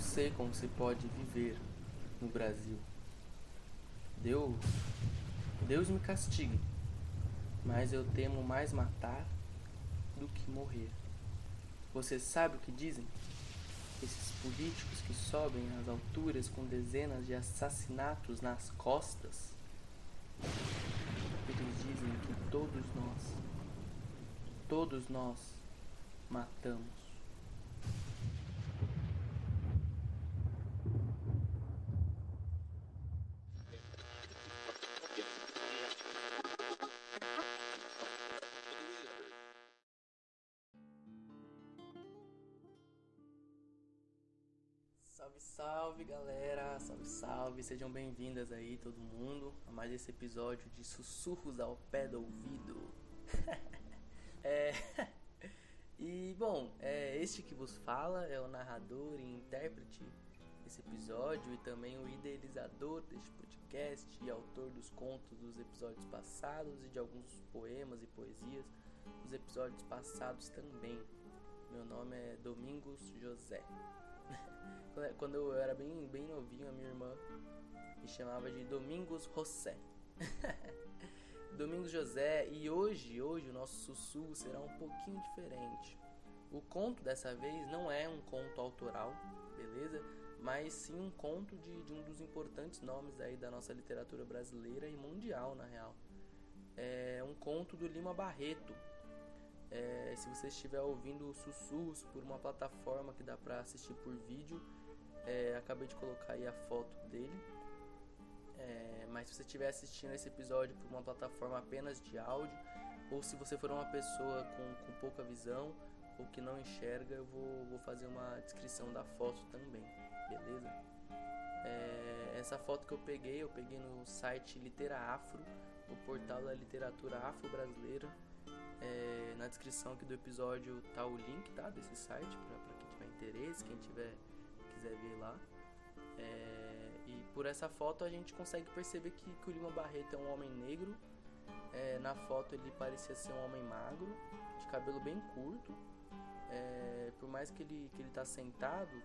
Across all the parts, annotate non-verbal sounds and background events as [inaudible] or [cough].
sei como se pode viver no Brasil. Deus, Deus me castigue, mas eu temo mais matar do que morrer. Você sabe o que dizem? Esses políticos que sobem às alturas com dezenas de assassinatos nas costas. Eles dizem que todos nós, todos nós matamos. Salve, salve galera, salve, salve, sejam bem-vindas aí todo mundo a mais esse episódio de Sussurros ao Pé do Ouvido. [laughs] é... [laughs] E bom, é, este que vos fala é o narrador e intérprete desse episódio e também o idealizador deste podcast e autor dos contos dos episódios passados e de alguns poemas e poesias dos episódios passados também. Meu nome é Domingos José. Quando eu era bem, bem novinho, a minha irmã me chamava de Domingos José. [laughs] Domingos José, e hoje, hoje o nosso sussurro será um pouquinho diferente. O conto dessa vez não é um conto autoral, beleza? Mas sim um conto de, de um dos importantes nomes aí da nossa literatura brasileira e mundial, na real. É um conto do Lima Barreto, é, se você estiver ouvindo sussurros por uma plataforma que dá para assistir por vídeo, é, acabei de colocar aí a foto dele. É, mas se você estiver assistindo esse episódio por uma plataforma apenas de áudio, ou se você for uma pessoa com, com pouca visão ou que não enxerga, eu vou, vou fazer uma descrição da foto também, beleza? É, essa foto que eu peguei, eu peguei no site Litera Afro, o portal da literatura afro-brasileira. É, na descrição aqui do episódio tá o link tá, desse site para quem tiver interesse, quem tiver quiser ver lá. É, e por essa foto a gente consegue perceber que, que o Lima Barreto é um homem negro. É, na foto ele parecia ser um homem magro, de cabelo bem curto. É, por mais que ele, que ele tá sentado,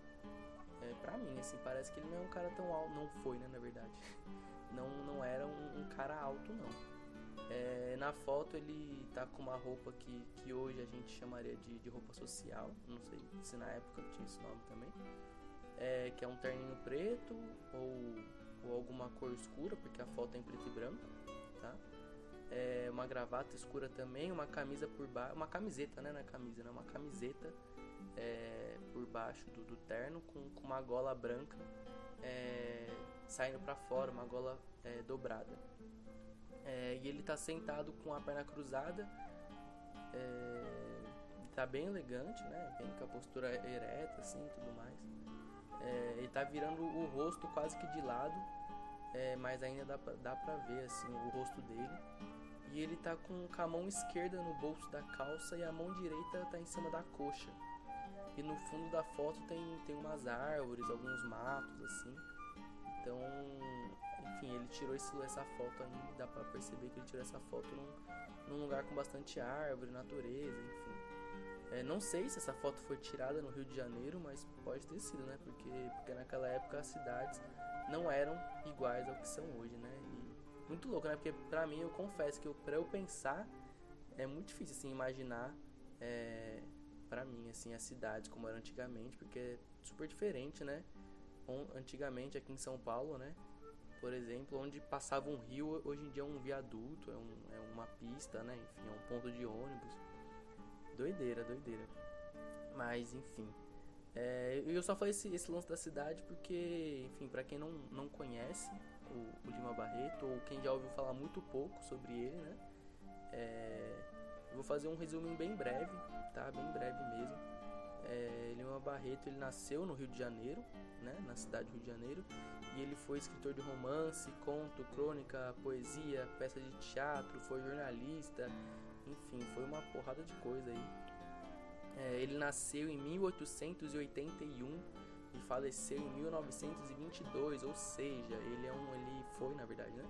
é, pra mim, assim, parece que ele não é um cara tão alto. Não foi, né, na verdade. [laughs] Não, não era um, um cara alto, não. É, na foto ele tá com uma roupa que, que hoje a gente chamaria de, de roupa social, não sei se na época tinha esse nome também, é, que é um terninho preto ou, ou alguma cor escura, porque a foto é em preto e branco, tá? É, uma gravata escura também, uma camisa por baixo, uma camiseta, né, na camisa, né, uma camiseta é, por baixo do, do terno com, com uma gola branca é, saindo para fora, uma gola é, dobrada. É, e ele tá sentado com a perna cruzada. É, tá bem elegante, né? Bem com a postura ereta, assim, tudo mais. É, ele tá virando o rosto quase que de lado, é, mas ainda dá pra, dá pra ver, assim, o rosto dele. E ele tá com, a mão esquerda no bolso da calça e a mão direita tá em cima da coxa. E no fundo da foto tem, tem umas árvores, alguns matos, assim. Então, enfim, ele tirou esse, essa foto dá pra perceber que ele tirou essa foto num, num lugar com bastante árvore, natureza, enfim. É, não sei se essa foto foi tirada no Rio de Janeiro, mas pode ter sido, né? Porque, porque naquela época as cidades não eram iguais ao que são hoje, né? E muito louco, né? Porque pra mim, eu confesso que eu, pra eu pensar, é muito difícil, assim, imaginar, é, pra mim, assim, as cidades como eram antigamente, porque é super diferente, né? antigamente aqui em São Paulo, né? Por exemplo, onde passava um rio, hoje em dia é um viaduto, é, um, é uma pista, né? Enfim, é um ponto de ônibus. Doideira, doideira. Mas, enfim. É, eu só falei esse, esse, lance da cidade porque, enfim, para quem não, não conhece o, o, Lima Barreto, ou quem já ouviu falar muito pouco sobre ele, né? É, eu vou fazer um resumo bem breve, tá? Bem breve mesmo. É, Lima Barreto ele nasceu no Rio de Janeiro, né, na cidade do Rio de Janeiro, e ele foi escritor de romance, conto, crônica, poesia, peça de teatro, foi jornalista, enfim, foi uma porrada de coisa aí. É, ele nasceu em 1881 e faleceu em 1922, ou seja, ele é um, ele foi na verdade, né?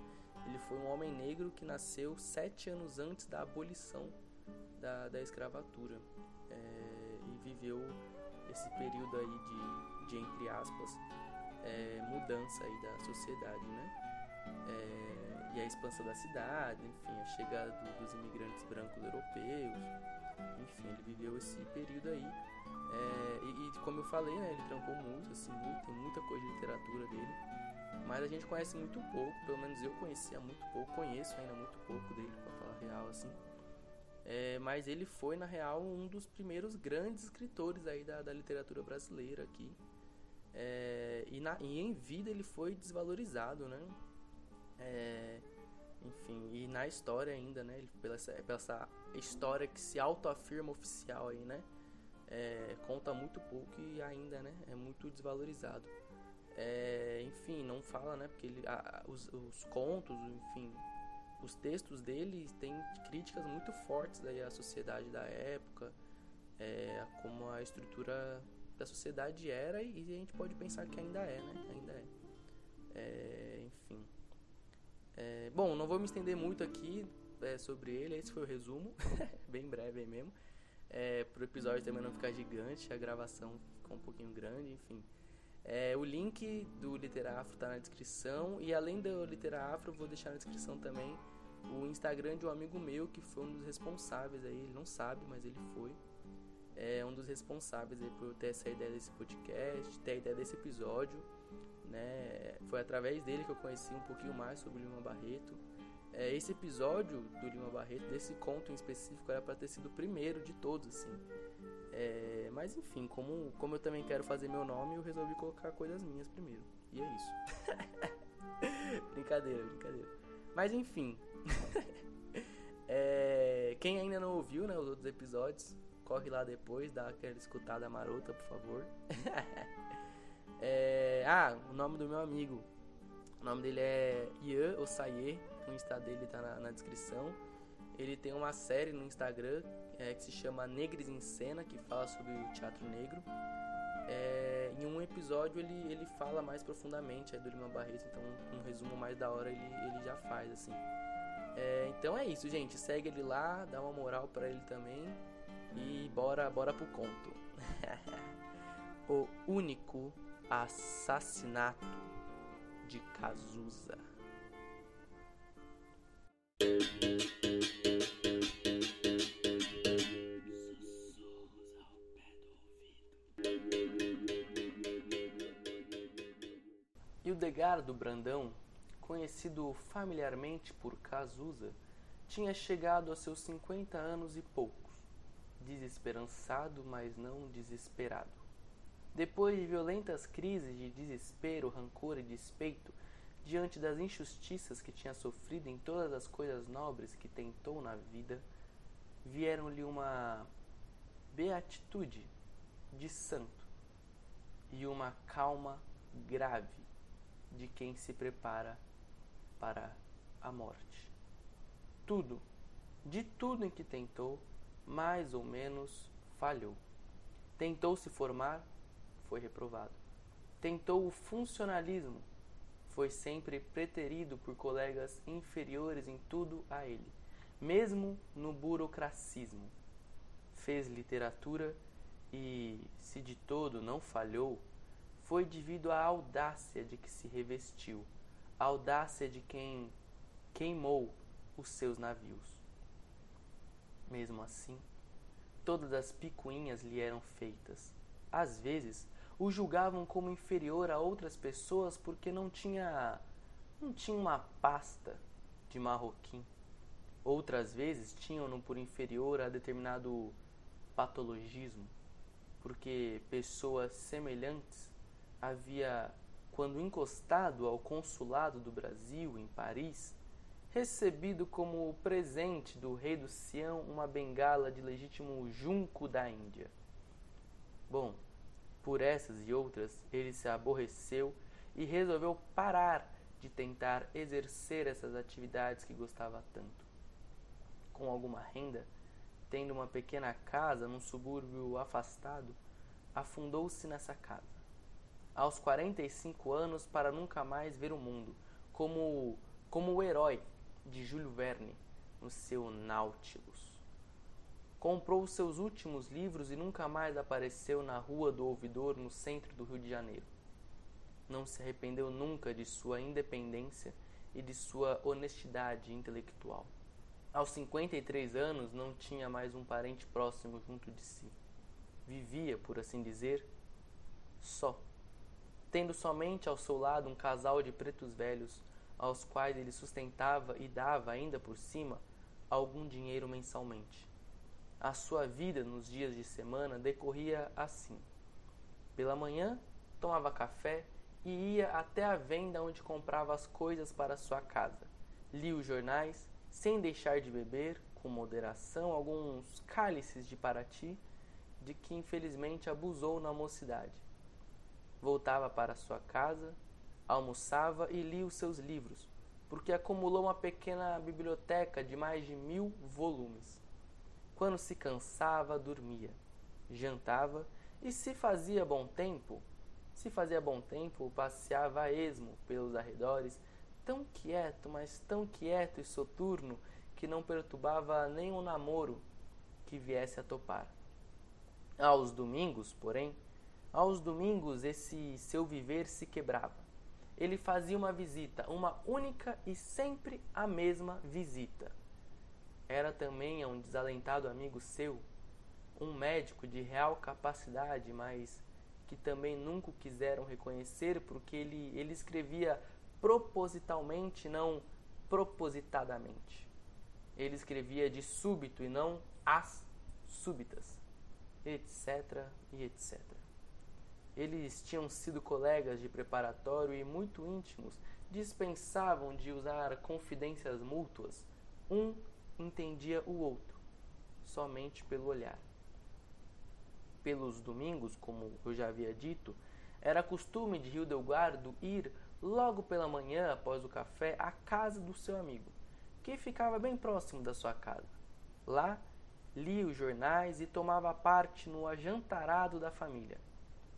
Ele foi um homem negro que nasceu sete anos antes da abolição da, da escravatura é, e viveu esse período aí de, de entre aspas, é, mudança aí da sociedade, né? É, e a expansão da cidade, enfim, a chegada do, dos imigrantes brancos europeus, enfim, ele viveu esse período aí. É, e, e, como eu falei, né, ele trampou muito, assim, tem muita coisa de literatura dele, mas a gente conhece muito pouco, pelo menos eu conhecia muito pouco, conheço ainda muito pouco dele, para falar real, assim. É, mas ele foi, na real, um dos primeiros grandes escritores aí da, da literatura brasileira aqui. É, e, na, e em vida ele foi desvalorizado, né? É, na história ainda, né? Pela, essa, pela essa história que se autoafirma oficial aí, né? É, conta muito pouco e ainda, né? É muito desvalorizado. É, enfim, não fala, né? Porque ele, a, os, os contos, enfim, os textos dele têm críticas muito fortes aí à sociedade da época, é, como a estrutura da sociedade era e a gente pode pensar que ainda é, né? Ainda é. é. É, bom, não vou me estender muito aqui é, sobre ele, esse foi o resumo, [laughs] bem breve aí mesmo. É, pro episódio também não ficar gigante, a gravação ficou um pouquinho grande, enfim. É, o link do Literafro está na descrição e além do Literafro, vou deixar na descrição também o Instagram de um amigo meu que foi um dos responsáveis aí, ele não sabe, mas ele foi. É um dos responsáveis aí por ter essa ideia desse podcast, ter a ideia desse episódio, né? Foi através dele que eu conheci um pouquinho mais sobre o Lima Barreto. É, esse episódio do Lima Barreto, desse conto em específico, era para ter sido o primeiro de todos, assim. É, mas enfim, como, como eu também quero fazer meu nome, eu resolvi colocar coisas minhas primeiro. E é isso. [laughs] brincadeira, brincadeira. Mas enfim. [laughs] é, quem ainda não ouviu né, os outros episódios, corre lá depois, dá aquela escutada marota, por favor. [laughs] é, ah, o nome do meu amigo. O nome dele é Ian Osaye. O Insta dele tá na, na descrição. Ele tem uma série no Instagram é, que se chama Negres em Cena, que fala sobre o teatro negro. É, em um episódio ele, ele fala mais profundamente é, do Lima Barreto, então um, um, resumo mais da hora ele, ele já faz, assim. É, então é isso, gente. Segue ele lá, dá uma moral para ele também. E bora, bora pro conto. [laughs] o único assassinato de Cazuza. Hildegardo Brandão, conhecido familiarmente por Cazuza, tinha chegado a seus 50 anos e poucos, desesperançado, mas não desesperado. Depois de violentas crises de desespero, rancor e despeito, diante das injustiças que tinha sofrido em todas as coisas nobres que tentou na vida, vieram-lhe uma beatitude de santo e uma calma grave de quem se prepara para a morte. Tudo, de tudo em que tentou, mais ou menos falhou. Tentou se formar, foi reprovado. Tentou o funcionalismo, foi sempre preterido por colegas inferiores em tudo a ele, mesmo no burocracismo. Fez literatura e, se de todo não falhou, foi devido à audácia de que se revestiu, a audácia de quem queimou os seus navios. Mesmo assim, todas as picuinhas lhe eram feitas. Às vezes, o julgavam como inferior a outras pessoas porque não tinha não tinha uma pasta de marroquim. Outras vezes tinham-no por inferior a determinado patologismo, porque pessoas semelhantes havia, quando encostado ao consulado do Brasil em Paris, recebido como presente do rei do Sião uma bengala de legítimo junco da Índia. Bom, por essas e outras, ele se aborreceu e resolveu parar de tentar exercer essas atividades que gostava tanto. Com alguma renda, tendo uma pequena casa num subúrbio afastado, afundou-se nessa casa aos 45 anos para nunca mais ver o mundo, como, como o herói de Júlio Verne no seu Nautilus. Comprou os seus últimos livros e nunca mais apareceu na Rua do Ouvidor, no centro do Rio de Janeiro. Não se arrependeu nunca de sua independência e de sua honestidade intelectual. Aos 53 anos, não tinha mais um parente próximo junto de si. Vivia, por assim dizer, só, tendo somente ao seu lado um casal de pretos velhos, aos quais ele sustentava e dava ainda por cima algum dinheiro mensalmente. A sua vida nos dias de semana decorria assim. Pela manhã, tomava café e ia até a venda onde comprava as coisas para sua casa. Lia os jornais, sem deixar de beber, com moderação, alguns cálices de Paraty, de que infelizmente abusou na mocidade. Voltava para sua casa, almoçava e lia os seus livros, porque acumulou uma pequena biblioteca de mais de mil volumes. Quando se cansava, dormia, jantava e, se fazia bom tempo, se fazia bom tempo, passeava a esmo pelos arredores, tão quieto, mas tão quieto e soturno que não perturbava nem um namoro que viesse a topar. Aos domingos, porém, aos domingos esse seu viver se quebrava ele fazia uma visita, uma única e sempre a mesma visita. Era também um desalentado amigo seu, um médico de real capacidade, mas que também nunca quiseram reconhecer porque ele, ele escrevia propositalmente, não propositadamente. Ele escrevia de súbito e não as súbitas, etc. e etc. Eles tinham sido colegas de preparatório e muito íntimos, dispensavam de usar confidências mútuas. Um entendia o outro, somente pelo olhar. Pelos domingos, como eu já havia dito, era costume de Hildegardo ir logo pela manhã, após o café, à casa do seu amigo, que ficava bem próximo da sua casa. Lá, lia os jornais e tomava parte no ajantarado da família.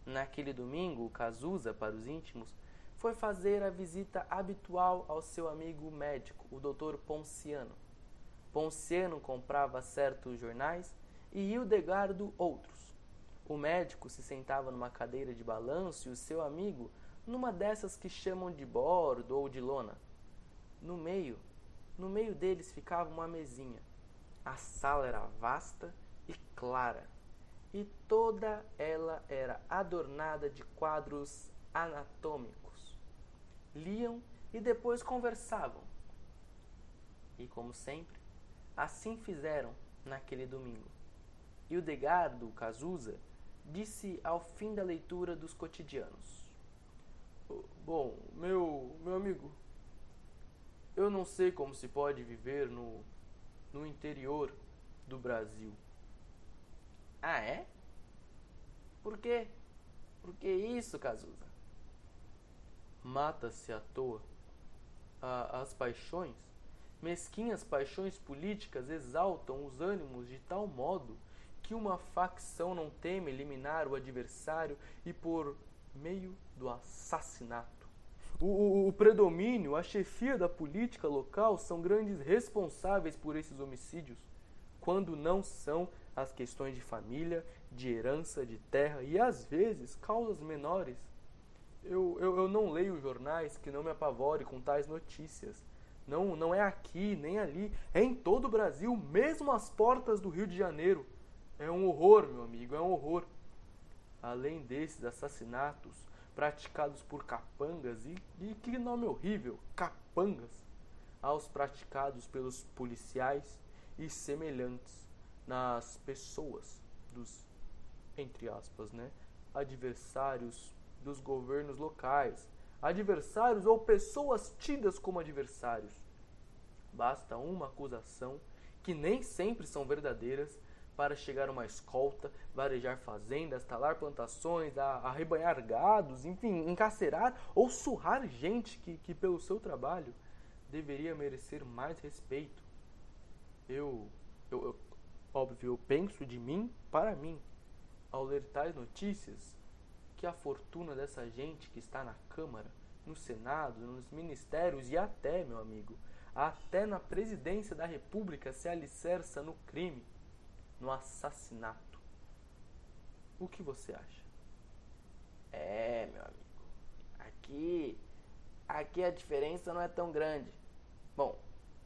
Naquele domingo, Cazuza, para os íntimos, foi fazer a visita habitual ao seu amigo médico, o Dr. Ponciano. Ponciano comprava certos jornais e Hildegardo outros. O médico se sentava numa cadeira de balanço e o seu amigo numa dessas que chamam de bordo ou de lona. No meio, no meio deles ficava uma mesinha. A sala era vasta e clara e toda ela era adornada de quadros anatômicos. Liam e depois conversavam. E como sempre, assim fizeram naquele domingo. E o Degardo Cazuza disse ao fim da leitura dos cotidianos: Bom, meu, meu amigo, eu não sei como se pode viver no, no interior do Brasil. Ah, é? Por quê? Por que isso, Cazuza? Mata-se à toa. A, as paixões, mesquinhas paixões políticas, exaltam os ânimos de tal modo que uma facção não teme eliminar o adversário e por meio do assassinato. O, o, o, predomínio, a chefia da política local são grandes responsáveis por esses homicídios, quando não são as questões de família, de herança, de terra e às vezes causas menores. Eu, eu, eu não leio jornais que não me apavore com tais notícias. Não, não é aqui nem ali, é em todo o Brasil, mesmo às portas do Rio de Janeiro. É um horror, meu amigo, é um horror. Além desses assassinatos praticados por capangas, e, e que nome horrível, capangas, aos praticados pelos policiais e semelhantes nas pessoas dos entre aspas, né, adversários dos governos locais, adversários ou pessoas tidas como adversários. Basta uma acusação que nem sempre são verdadeiras para chegar uma escolta, varejar fazendas, talar plantações, arrebanhar gados, enfim, encarcerar ou surrar gente que, que pelo seu trabalho deveria merecer mais respeito. Eu, eu, eu Óbvio, eu penso de mim para mim, ao ler tais notícias, que a fortuna dessa gente que está na Câmara, no Senado, nos ministérios e até, meu amigo, até na presidência da República se alicerça no crime. no assassinato. O que você acha? É, meu amigo. Aqui, aqui a diferença não é tão grande. Bom,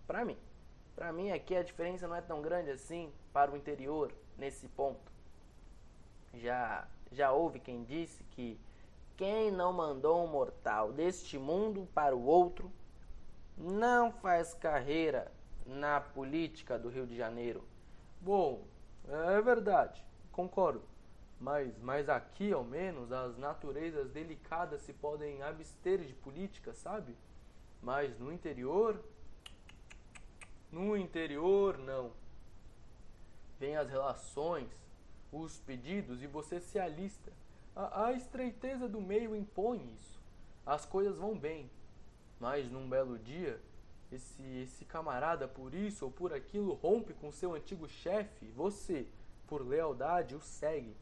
para mim, para mim aqui a diferença não é tão grande assim para o interior nesse ponto. Já já houve quem disse que quem não mandou um mortal deste mundo para o outro não faz carreira na política do Rio de Janeiro. Bom, é verdade, concordo. Mas, mas aqui, ao menos, as naturezas delicadas se podem abster de política, sabe? Mas no interior. No interior, não. Vem as relações, os pedidos e você se alista. A, a estreiteza do meio impõe isso. As coisas vão bem. Mas num belo dia, esse, esse camarada, por isso ou por aquilo, rompe com seu antigo chefe, você, por lealdade, o segue.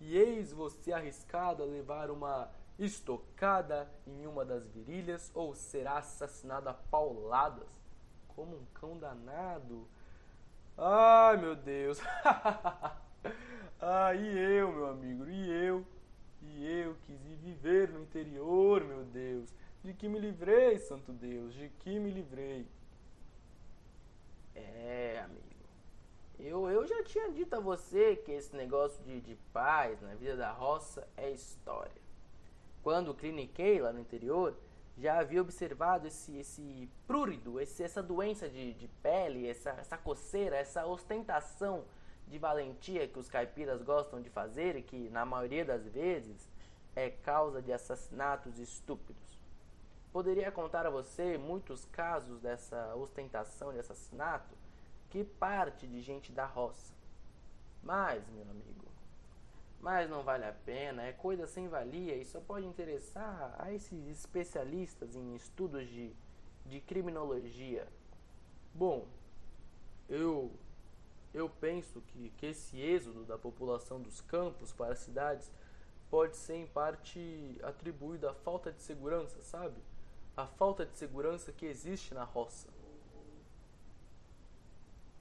E eis você arriscado a levar uma estocada em uma das virilhas ou será assassinado a pauladas, como um cão danado. Ai, meu Deus! [laughs] ah, e eu, meu amigo, e eu? E eu quis ir viver no interior, meu Deus. De que me livrei, santo Deus, de que me livrei. É, amigo. Eu, eu já tinha dito a você que esse negócio de, de paz na vida da roça é história. Quando cliniquei lá no interior, já havia observado esse, esse prurido, esse, essa doença de, de pele, essa, essa coceira, essa ostentação de valentia que os caipiras gostam de fazer e que, na maioria das vezes, é causa de assassinatos estúpidos. Poderia contar a você muitos casos dessa ostentação de assassinato que parte de gente da roça. Mas, meu amigo, mas não vale a pena, é coisa sem valia e só pode interessar a esses especialistas em estudos de, de criminologia. Bom, eu eu penso que, que esse êxodo da população dos campos para as cidades pode ser em parte atribuído à falta de segurança, sabe? a falta de segurança que existe na roça.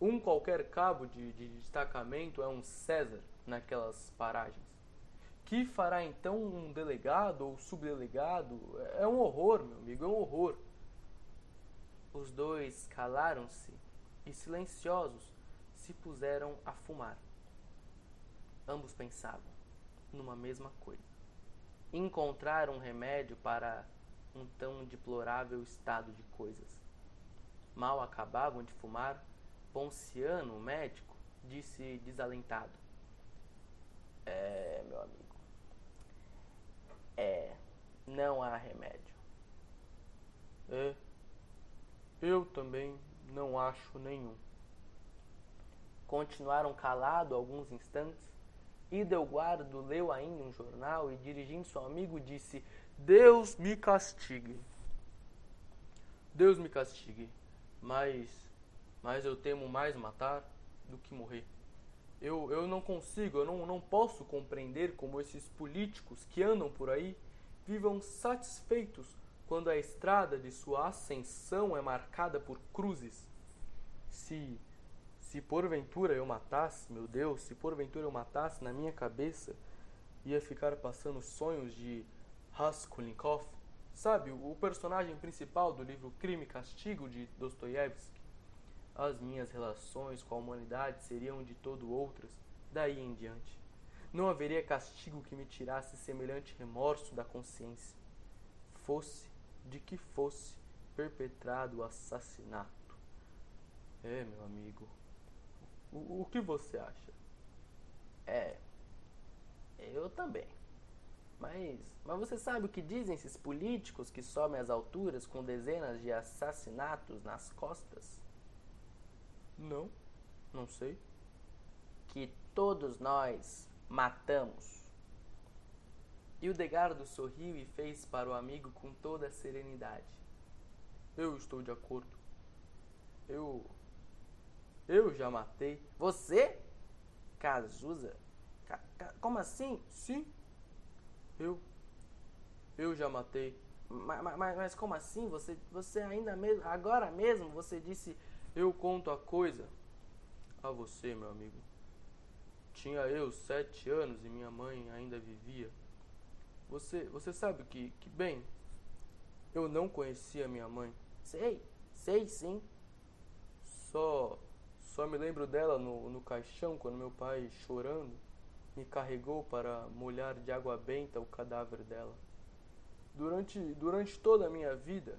Um qualquer cabo de, de destacamento é um César naquelas paragens. Que fará então um delegado ou subdelegado? É um horror, meu amigo, é um horror. Os dois calaram-se e, silenciosos, se puseram a fumar. Ambos pensavam numa mesma coisa. Encontraram um remédio para um tão deplorável estado de coisas. Mal acabavam de fumar, Ponciano, o médico, disse desalentado: É, meu amigo. É, não há remédio. É, eu também não acho nenhum. Continuaram calados alguns instantes. Idelguardo leu ainda um jornal e, dirigindo-se ao amigo, disse: Deus me castigue. Deus me castigue. Mas, mas eu temo mais matar do que morrer. Eu, eu não consigo, eu não, não posso compreender como esses políticos que andam por aí vivam satisfeitos quando a estrada de sua ascensão é marcada por cruzes. Se, se porventura eu matasse, meu Deus, se porventura eu matasse na minha cabeça, ia ficar passando sonhos de Raskolnikov, sabe, o personagem principal do livro Crime e Castigo de Dostoiévski. As minhas relações com a humanidade seriam de todo outras daí em diante. Não haveria castigo que me tirasse semelhante remorso da consciência, fosse de que fosse perpetrado o assassinato. É, meu amigo, o, o que você acha? É, eu também. Mas, mas você sabe o que dizem esses políticos que sobem às alturas com dezenas de assassinatos nas costas? Não, não sei. Que todos nós matamos. E o Degardo sorriu e fez para o amigo com toda a serenidade. Eu estou de acordo. Eu. Eu já matei. Você? Cazuza? Ca como assim? Sim, eu. Eu já matei. Mas, mas, mas como assim? Você, você ainda mesmo. Agora mesmo você disse. Eu conto a coisa. A você, meu amigo. tinha eu sete anos e minha mãe ainda vivia. Você, você sabe que, que, bem, eu não conhecia minha mãe. Sei, sei sim. Só, só me lembro dela no, no caixão quando meu pai, chorando, me carregou para molhar de água benta o cadáver dela. Durante, durante toda a minha vida,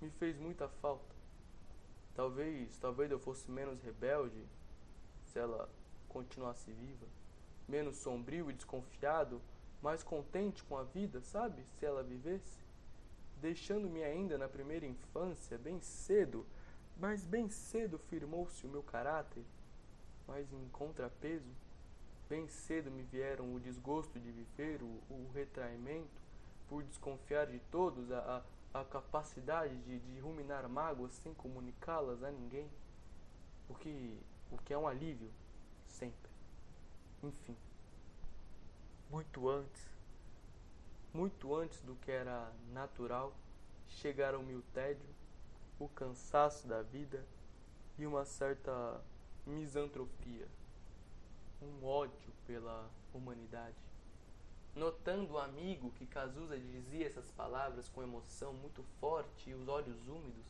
me fez muita falta. Talvez, talvez eu fosse menos rebelde se ela continuasse viva, menos sombrio e desconfiado, mais contente com a vida, sabe? Se ela vivesse, deixando-me ainda na primeira infância, bem cedo, mas bem cedo firmou-se o meu caráter, mas em contrapeso, bem cedo me vieram o desgosto de viver, o, o retraimento, por desconfiar de todos, a, a, a capacidade de, de ruminar mágoas sem comunicá-las a ninguém, o que, o que é um alívio, sempre. Enfim, muito antes, muito antes do que era natural, chegaram-me o tédio, o cansaço da vida e uma certa misantropia, um ódio pela humanidade. Notando o amigo que Cazuza dizia essas palavras com emoção muito forte e os olhos úmidos,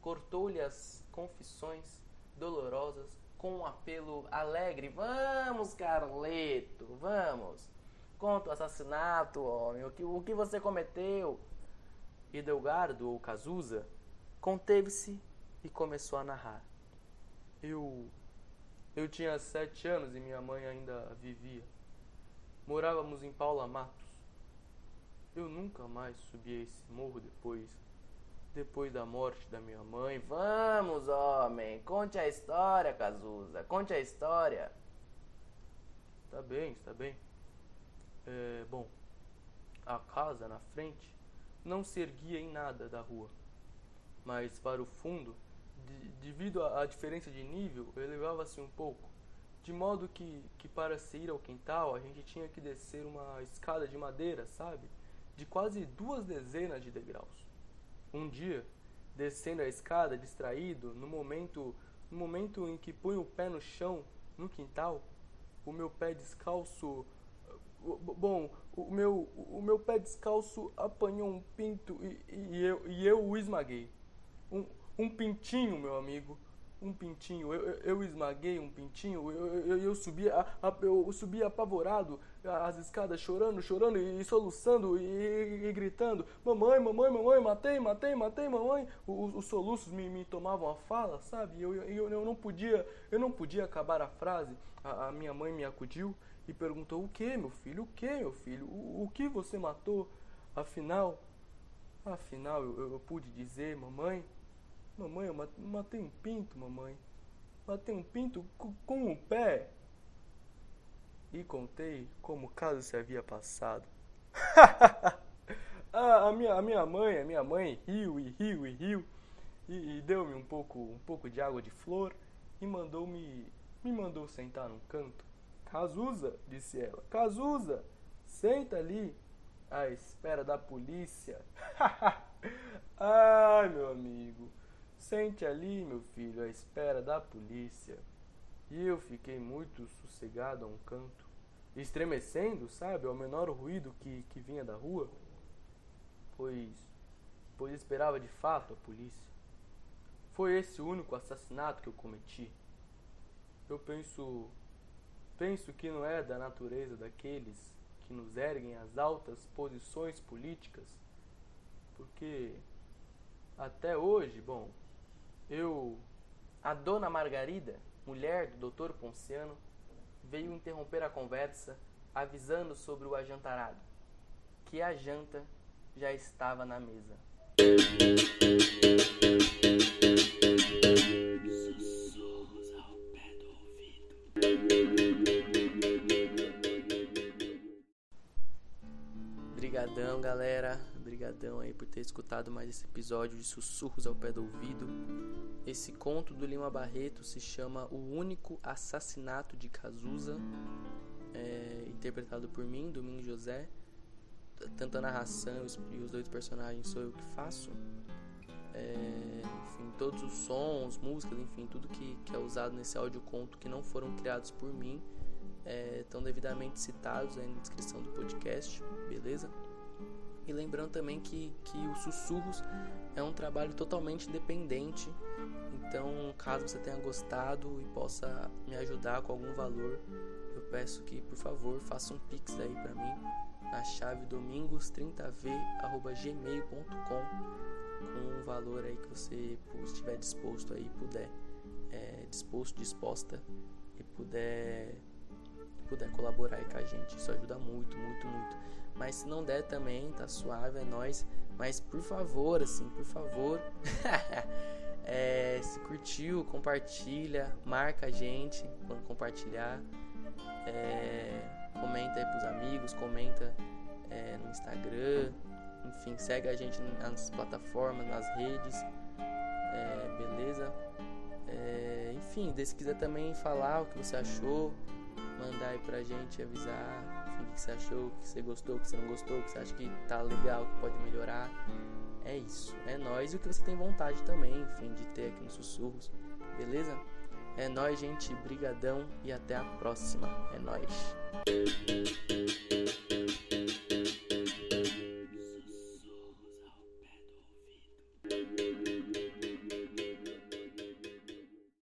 cortou-lhe as confissões dolorosas com um apelo alegre: Vamos, Carleto, vamos. Conta o assassinato, homem, o que, o que você cometeu. E Delgardo, ou Cazuza, conteve-se e começou a narrar. Eu. Eu tinha sete anos e minha mãe ainda vivia. Morávamos em Paula Matos. Eu nunca mais subi esse morro depois. Depois da morte da minha mãe. Vamos, homem, conte a história, Cazuza. Conte a história. Tá bem, está bem. É, bom, a casa na frente não se erguia em nada da rua, mas para o fundo, de, devido à diferença de nível, elevava-se um pouco de modo que, que para se ir ao quintal a gente tinha que descer uma escada de madeira, sabe? De quase duas dezenas de degraus. Um dia, descendo a escada, distraído, no momento, no momento em que punho o pé no chão, no quintal, o meu pé descalço. Bom, o meu, o meu pé descalço apanhou um pinto e, e, eu, e eu o esmaguei. Um, um pintinho, meu amigo um pintinho, eu, eu esmaguei um pintinho, eu, eu, eu, subi, a, a, eu subi apavorado as escadas, chorando, chorando e, e soluçando e, e, gritando: Mamãe, mamãe, mamãe, matei, matei, matei, mamãe. Os, os soluços me, me tomavam a fala, sabe? Eu, eu, eu não podia, eu não podia acabar a frase. A, a minha mãe me acudiu e perguntou: O que, meu filho? O que, meu filho? O, o que você matou? Afinal, afinal, eu, eu pude dizer, mamãe. Mamãe, eu matei um pinto, mamãe. Matei um pinto com o pé. E contei como o caso se havia passado. a, [laughs] a, minha, a minha mãe, a minha mãe riu e riu e riu. E, e deu-me um pouco, um pouco de água de flor e mandou-me me mandou sentar num canto. Cazuza, disse ela. Cazuza, senta ali à espera da polícia. [laughs] Ai, meu amigo. Sente ali, meu filho, à espera da polícia. E eu fiquei muito sossegado a um canto, estremecendo, sabe, ao menor ruído que, que vinha da rua, pois, pois esperava de fato a polícia. Foi esse o único assassinato que eu cometi. Eu penso, penso que não é da natureza daqueles que nos erguem às altas posições políticas, porque até hoje, bom, eu, a dona Margarida, mulher do doutor Ponciano, veio interromper a conversa, avisando sobre o ajantarado, que a janta já estava na mesa. Brigadão, galera. Brigadão aí por ter escutado mais esse episódio de Sussurros ao Pé do Ouvido. Esse conto do Lima Barreto se chama O Único Assassinato de Cazuza, é, interpretado por mim, Domingos José. Tanto a narração e os dois personagens sou eu que faço. É, enfim, todos os sons, músicas, enfim, tudo que, que é usado nesse áudio conto que não foram criados por mim estão é, devidamente citados aí na descrição do podcast, beleza? E lembrando também que, que o Sussurros é um trabalho totalmente independente. Então, caso você tenha gostado e possa me ajudar com algum valor, eu peço que, por favor, faça um pix aí para mim na chave domingos30v@gmail.com com um valor aí que você estiver disposto aí, puder, é, disposto, disposta e puder puder colaborar aí com a gente. Isso ajuda muito, muito, muito. Mas se não der também, tá suave, é nós. Mas por favor, assim, por favor, [laughs] é, se curtiu, compartilha, marca a gente quando compartilhar. É, comenta aí pros amigos, comenta é, no Instagram, enfim, segue a gente nas plataformas, nas redes, é, beleza? É, enfim, se quiser também falar o que você achou, mandar aí pra gente, avisar enfim, o que você achou, o que você gostou, o que você não gostou, o que você acha que tá legal, que pode melhorar. É isso, é nós e o que você tem vontade também, enfim, de ter aqui nos sussurros, beleza? É nós, gente, brigadão e até a próxima. É nós.